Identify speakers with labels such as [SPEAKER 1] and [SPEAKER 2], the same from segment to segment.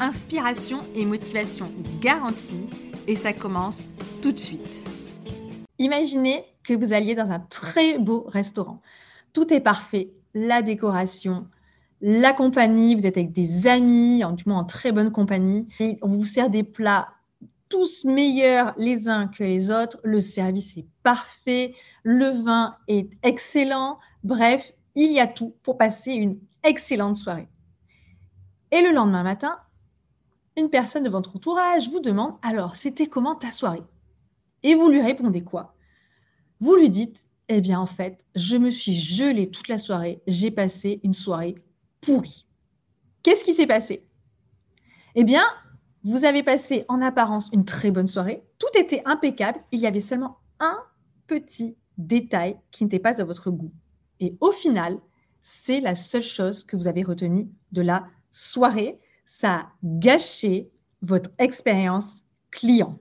[SPEAKER 1] Inspiration et motivation garantie et ça commence tout de suite. Imaginez que vous alliez dans un très beau restaurant. Tout est parfait, la décoration, la compagnie, vous êtes avec des amis, du moins en très bonne compagnie, on vous sert des plats tous meilleurs les uns que les autres, le service est parfait, le vin est excellent, bref, il y a tout pour passer une excellente soirée. Et le lendemain matin, une personne de votre entourage vous demande alors, c'était comment ta soirée? Et vous lui répondez quoi? Vous lui dites eh bien, en fait, je me suis gelée toute la soirée, j'ai passé une soirée pourrie. Qu'est-ce qui s'est passé? Eh bien, vous avez passé en apparence une très bonne soirée, tout était impeccable, il y avait seulement un petit détail qui n'était pas à votre goût. Et au final, c'est la seule chose que vous avez retenue de la soirée. Ça a gâché votre expérience client.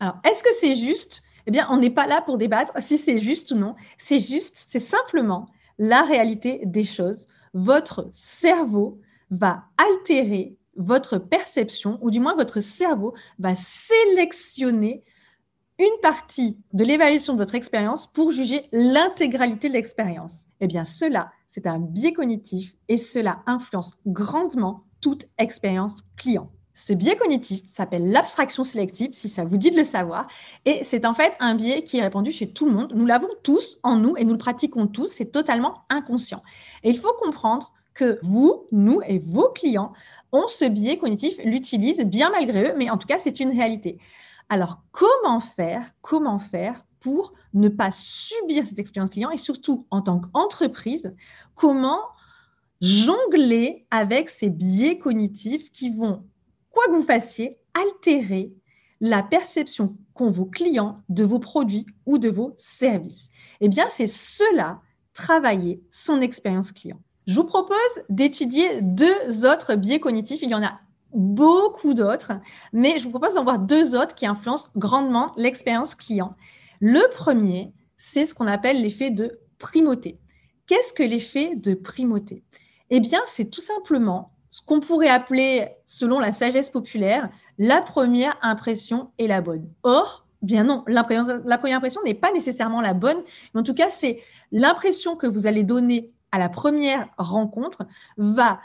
[SPEAKER 1] Alors, est-ce que c'est juste? Eh bien, on n'est pas là pour débattre si c'est juste ou non. C'est juste, c'est simplement la réalité des choses. Votre cerveau va altérer votre perception, ou du moins votre cerveau va sélectionner une partie de l'évaluation de votre expérience pour juger l'intégralité de l'expérience. Eh bien, cela, c'est un biais cognitif et cela influence grandement toute expérience client. Ce biais cognitif s'appelle l'abstraction sélective, si ça vous dit de le savoir, et c'est en fait un biais qui est répandu chez tout le monde. Nous l'avons tous en nous et nous le pratiquons tous, c'est totalement inconscient. Et il faut comprendre que vous, nous et vos clients ont ce biais cognitif, l'utilisent bien malgré eux, mais en tout cas, c'est une réalité. Alors, comment faire Comment faire pour ne pas subir cette expérience client et surtout en tant qu'entreprise, comment jongler avec ces biais cognitifs qui vont, quoi que vous fassiez, altérer la perception qu'ont vos clients de vos produits ou de vos services. Eh bien, c'est cela, travailler son expérience client. Je vous propose d'étudier deux autres biais cognitifs. Il y en a beaucoup d'autres, mais je vous propose d'en voir deux autres qui influencent grandement l'expérience client. Le premier, c'est ce qu'on appelle l'effet de primauté. Qu'est-ce que l'effet de primauté? Eh bien, c'est tout simplement ce qu'on pourrait appeler, selon la sagesse populaire, la première impression est la bonne. Or, bien non, la première impression n'est pas nécessairement la bonne, mais en tout cas, c'est l'impression que vous allez donner à la première rencontre va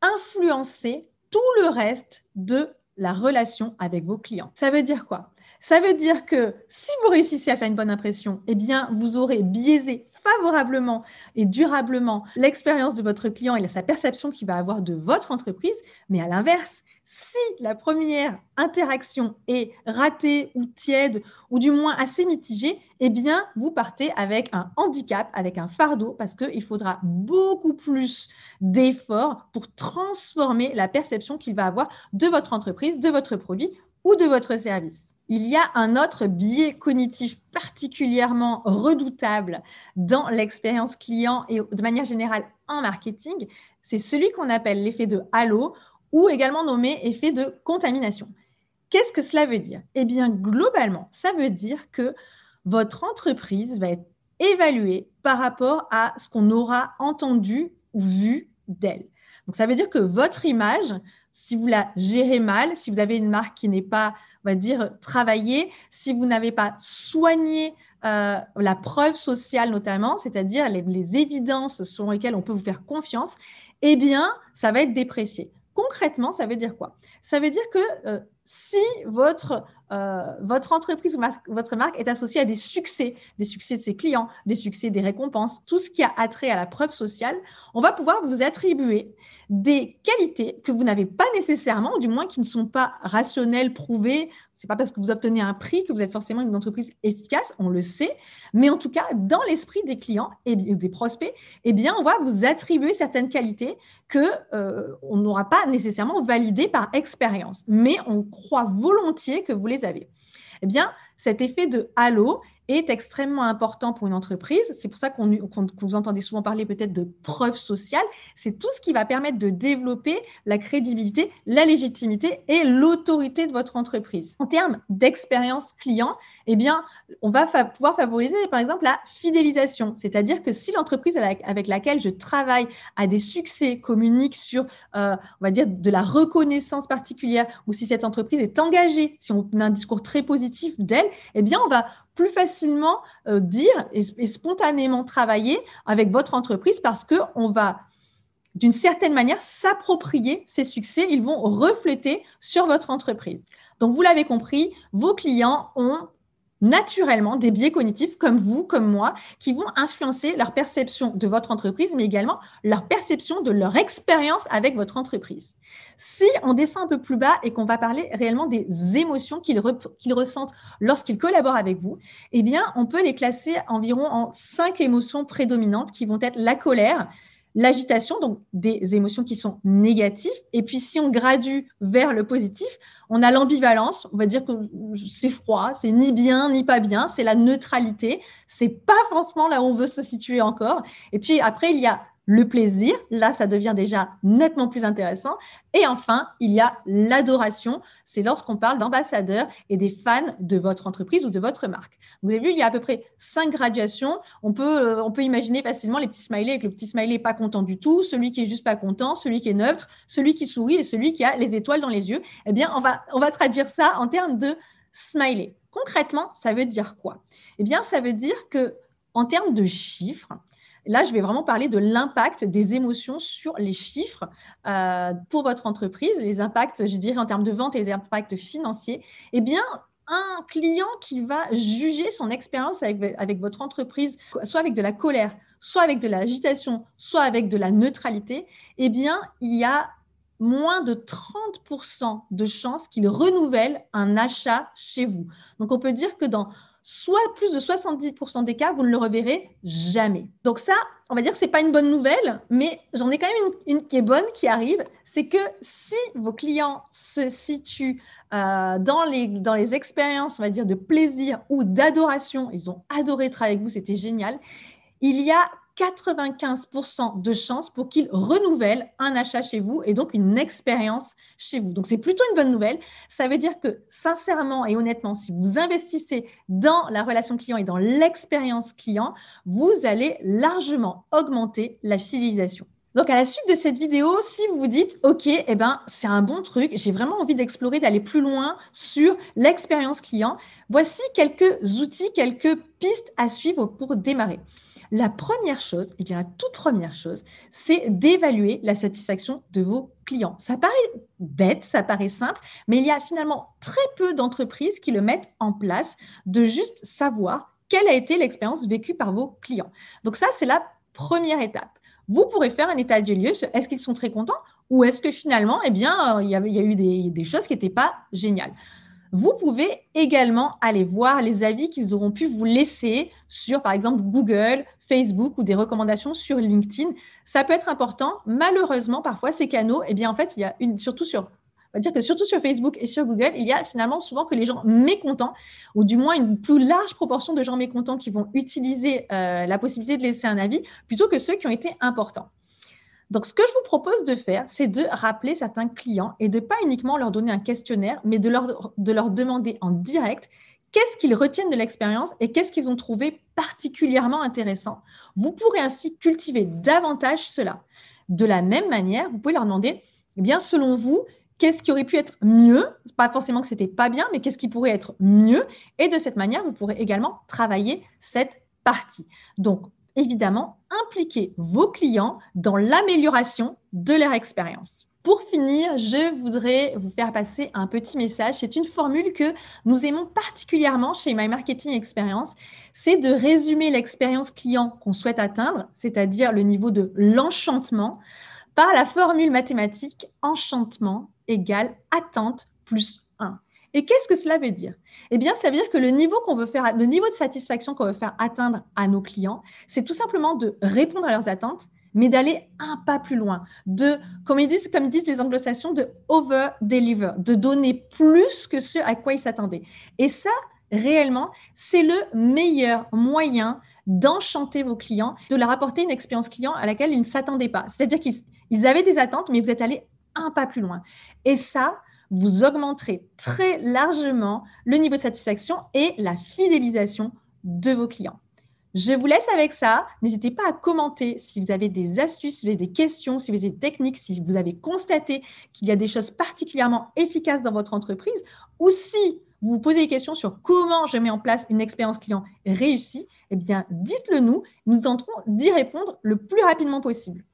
[SPEAKER 1] influencer tout le reste de la relation avec vos clients. Ça veut dire quoi? Ça veut dire que si vous réussissez à faire une bonne impression, eh bien, vous aurez biaisé favorablement et durablement l'expérience de votre client et sa perception qu'il va avoir de votre entreprise. Mais à l'inverse, si la première interaction est ratée ou tiède ou du moins assez mitigée, eh bien, vous partez avec un handicap, avec un fardeau, parce qu'il faudra beaucoup plus d'efforts pour transformer la perception qu'il va avoir de votre entreprise, de votre produit ou de votre service. Il y a un autre biais cognitif particulièrement redoutable dans l'expérience client et de manière générale en marketing, c'est celui qu'on appelle l'effet de halo ou également nommé effet de contamination. Qu'est-ce que cela veut dire? Eh bien, globalement, ça veut dire que votre entreprise va être évaluée par rapport à ce qu'on aura entendu ou vu d'elle. Donc, ça veut dire que votre image, si vous la gérez mal, si vous avez une marque qui n'est pas on va dire, travailler si vous n'avez pas soigné euh, la preuve sociale notamment, c'est-à-dire les, évidences sur lesquelles on peut vous faire confiance, eh bien, ça va être déprécié. Concrètement, ça veut dire quoi? Ça veut dire que euh, si votre, euh, votre entreprise ou votre marque est associée à des succès, des succès de ses clients, des succès des récompenses, tout ce qui a attrait à la preuve sociale, on va pouvoir vous attribuer des qualités que vous n'avez pas nécessairement, ou du moins qui ne sont pas rationnelles, prouvées. Ce n'est pas parce que vous obtenez un prix que vous êtes forcément une entreprise efficace, on le sait, mais en tout cas, dans l'esprit des clients et des prospects, eh bien, on va vous attribuer certaines qualités que euh, on n'aura pas nécessairement validées par expérience, mais on croient volontiers que vous les avez. Eh bien, cet effet de halo est extrêmement important pour une entreprise. C'est pour ça qu'on vous entendez souvent parler peut-être de preuve sociale. C'est tout ce qui va permettre de développer la crédibilité, la légitimité et l'autorité de votre entreprise. En termes d'expérience client, eh bien, on va pouvoir favoriser par exemple la fidélisation. C'est-à-dire que si l'entreprise avec laquelle je travaille a des succès, communique sur, euh, on va dire, de la reconnaissance particulière, ou si cette entreprise est engagée, si on a un discours très positif d'elle, eh bien, on va plus facilement euh, dire et, spontanément travailler avec votre entreprise parce qu'on va d'une certaine manière s'approprier ces succès, ils vont refléter sur votre entreprise. Donc vous l'avez compris, vos clients ont naturellement des biais cognitifs comme vous, comme moi, qui vont influencer leur perception de votre entreprise, mais également leur perception de leur expérience avec votre entreprise. Si on descend un peu plus bas et qu'on va parler réellement des émotions qu'ils ressentent lorsqu'ils collaborent avec vous, eh bien, on peut les classer environ en cinq émotions prédominantes qui vont être la colère, l'agitation, donc des émotions qui sont négatives. Et puis, si on gradue vers le positif, on a l'ambivalence. On va dire que c'est froid, c'est ni bien ni pas bien, c'est la neutralité. C'est pas forcément là où on veut se situer encore. Et puis après, il y a le plaisir, là ça devient déjà nettement plus intéressant. Et enfin, il y a l'adoration, c'est lorsqu'on parle d'ambassadeurs et des fans de votre entreprise ou de votre marque. Vous avez vu, il y a à peu près cinq graduations. On peut, euh, on peut imaginer facilement les petits smileys avec le petit smiley pas content du tout, celui qui est juste pas content, celui qui est neutre, celui qui sourit et celui qui a les étoiles dans les yeux. Eh bien, on va, on va traduire ça en termes de smiley. Concrètement, ça veut dire quoi? Eh bien, ça veut dire que en termes de chiffres, Là, je vais vraiment parler de l'impact des émotions sur les chiffres euh, pour votre entreprise, les impacts, je dirais, en termes de vente et les impacts financiers. Eh bien, un client qui va juger son expérience avec, avec, votre entreprise, soit avec de la colère, soit avec de l'agitation, soit avec de la neutralité, eh bien, il y a moins de 30% de chances qu'il renouvelle un achat chez vous. Donc, on peut dire que dans soit plus de 70% des cas, vous ne le reverrez jamais. Donc ça, on va dire que ce n'est pas une bonne nouvelle, mais j'en ai quand même une, qui est bonne qui arrive, c'est que si vos clients se situent euh, dans, les, dans les expériences, on va dire, de plaisir ou d'adoration, ils ont adoré travailler avec vous, c'était génial, il y a 95% de chances pour qu'ils renouvellent un achat chez vous et donc une expérience chez vous. Donc c'est plutôt une bonne nouvelle. Ça veut dire que sincèrement et honnêtement, si vous investissez dans la relation client et dans l'expérience client, vous allez largement augmenter la fidélisation. Donc à la suite de cette vidéo, si vous vous dites OK, eh ben c'est un bon truc, j'ai vraiment envie d'explorer, d'aller plus loin sur l'expérience client, voici quelques outils, quelques pistes à suivre pour démarrer. La première chose, et bien la toute première chose, c'est d'évaluer la satisfaction de vos clients. Ça paraît bête, ça paraît simple, mais il y a finalement très peu d'entreprises qui le mettent en place de juste savoir quelle a été l'expérience vécue par vos clients. Donc ça, c'est la première étape. Vous pourrez faire un état de lieu. Est-ce qu'ils sont très contents ou est-ce que finalement, eh bien, il y a, eu des, des choses qui n'étaient pas géniales vous pouvez également aller voir les avis qu'ils auront pu vous laisser sur, par exemple, Google, Facebook ou des recommandations sur LinkedIn. Ça peut être important. Malheureusement, parfois, ces canaux, eh bien, en fait, il y a une, surtout sur on va dire que surtout sur Facebook et sur Google, il y a finalement souvent que les gens mécontents, ou du moins une plus large proportion de gens mécontents qui vont utiliser euh, la possibilité de laisser un avis, plutôt que ceux qui ont été importants. Donc, ce que je vous propose de faire, c'est de rappeler certains clients et de pas uniquement leur donner un questionnaire, mais de leur, de leur demander en direct qu'est-ce qu'ils retiennent de l'expérience et qu'est-ce qu'ils ont trouvé particulièrement intéressant? Vous pourrez ainsi cultiver davantage cela. De la même manière, vous pouvez leur demander, eh bien, selon vous, qu'est-ce qui aurait pu être mieux? Pas forcément que c'était pas bien, mais qu'est-ce qui pourrait être mieux? Et de cette manière, vous pourrez également travailler cette partie. Donc, évidemment, impliquer vos clients dans l'amélioration de leur expérience. Pour finir, je voudrais vous faire passer un petit message. C'est une formule que nous aimons particulièrement chez My Marketing Experience. C'est de résumer l'expérience client qu'on souhaite atteindre, c'est-à-dire le niveau de l'enchantement, par la formule mathématique enchantement égale attente plus 1. Et qu'est-ce que cela veut dire? Eh bien, ça veut dire que le niveau de satisfaction qu'on veut faire atteindre à nos clients, c'est tout simplement de répondre à leurs attentes, mais d'aller un pas plus loin, de, comme disent les anglo-saxons, de over-deliver, de donner plus que ce à quoi ils s'attendaient. Et ça, réellement, c'est le meilleur moyen d'enchanter vos clients, de leur apporter une expérience client à laquelle ils ne s'attendaient pas. C'est-à-dire qu'ils avaient des attentes, mais vous êtes allé un pas plus loin. Et ça, vous augmenterez très largement le niveau de satisfaction et la fidélisation de vos clients. Je vous laisse avec ça. N'hésitez pas à commenter si vous avez des astuces, si vous avez des questions, si vous avez des techniques, si vous avez constaté qu'il y a des choses particulièrement efficaces dans votre entreprise ou si vous vous posez des questions sur comment je mets en place une expérience client réussie, eh bien, dites-le nous. Nous tenterons d'y répondre le plus rapidement possible.